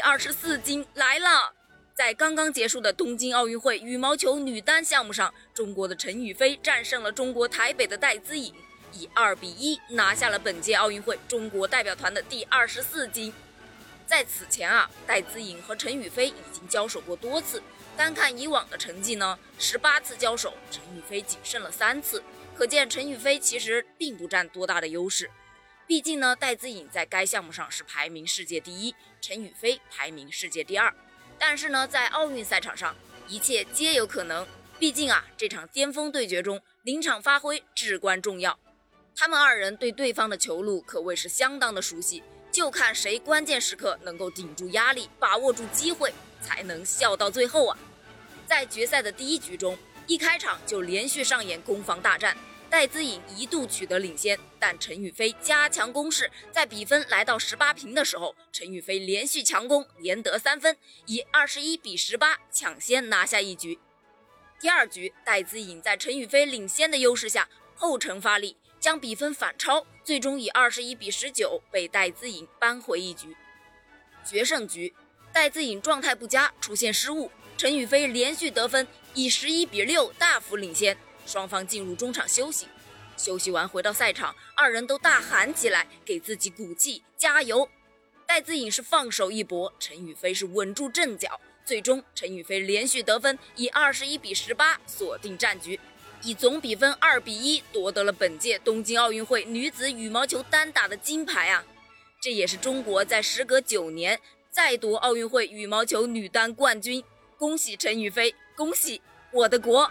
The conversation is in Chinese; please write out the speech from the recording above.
第二十四金来了！在刚刚结束的东京奥运会羽毛球女单项目上，中国的陈雨菲战胜了中国台北的戴资颖，以二比一拿下了本届奥运会中国代表团的第二十四金。在此前啊，戴资颖和陈雨菲已经交手过多次，单看以往的成绩呢，十八次交手，陈雨菲仅胜了三次，可见陈雨菲其实并不占多大的优势。毕竟呢，戴资颖在该项目上是排名世界第一，陈雨菲排名世界第二。但是呢，在奥运赛场上，一切皆有可能。毕竟啊，这场巅峰对决中，临场发挥至关重要。他们二人对对方的球路可谓是相当的熟悉，就看谁关键时刻能够顶住压力，把握住机会，才能笑到最后啊！在决赛的第一局中，一开场就连续上演攻防大战。戴资颖一度取得领先，但陈雨菲加强攻势，在比分来到十八平的时候，陈雨菲连续强攻，连得三分，以二十一比十八抢先拿下一局。第二局，戴资颖在陈雨菲领先的优势下后程发力，将比分反超，最终以二十一比十九被戴资颖扳回一局。决胜局，戴资颖状态不佳，出现失误，陈雨菲连续得分，以十一比六大幅领先。双方进入中场休息，休息完回到赛场，二人都大喊起来，给自己鼓气，加油。戴资颖是放手一搏，陈雨菲是稳住阵脚，最终陈雨菲连续得分，以二十一比十八锁定战局，以总比分二比一夺得了本届东京奥运会女子羽毛球单打的金牌啊！这也是中国在时隔九年再夺奥运会羽毛球女单冠军，恭喜陈雨菲，恭喜我的国！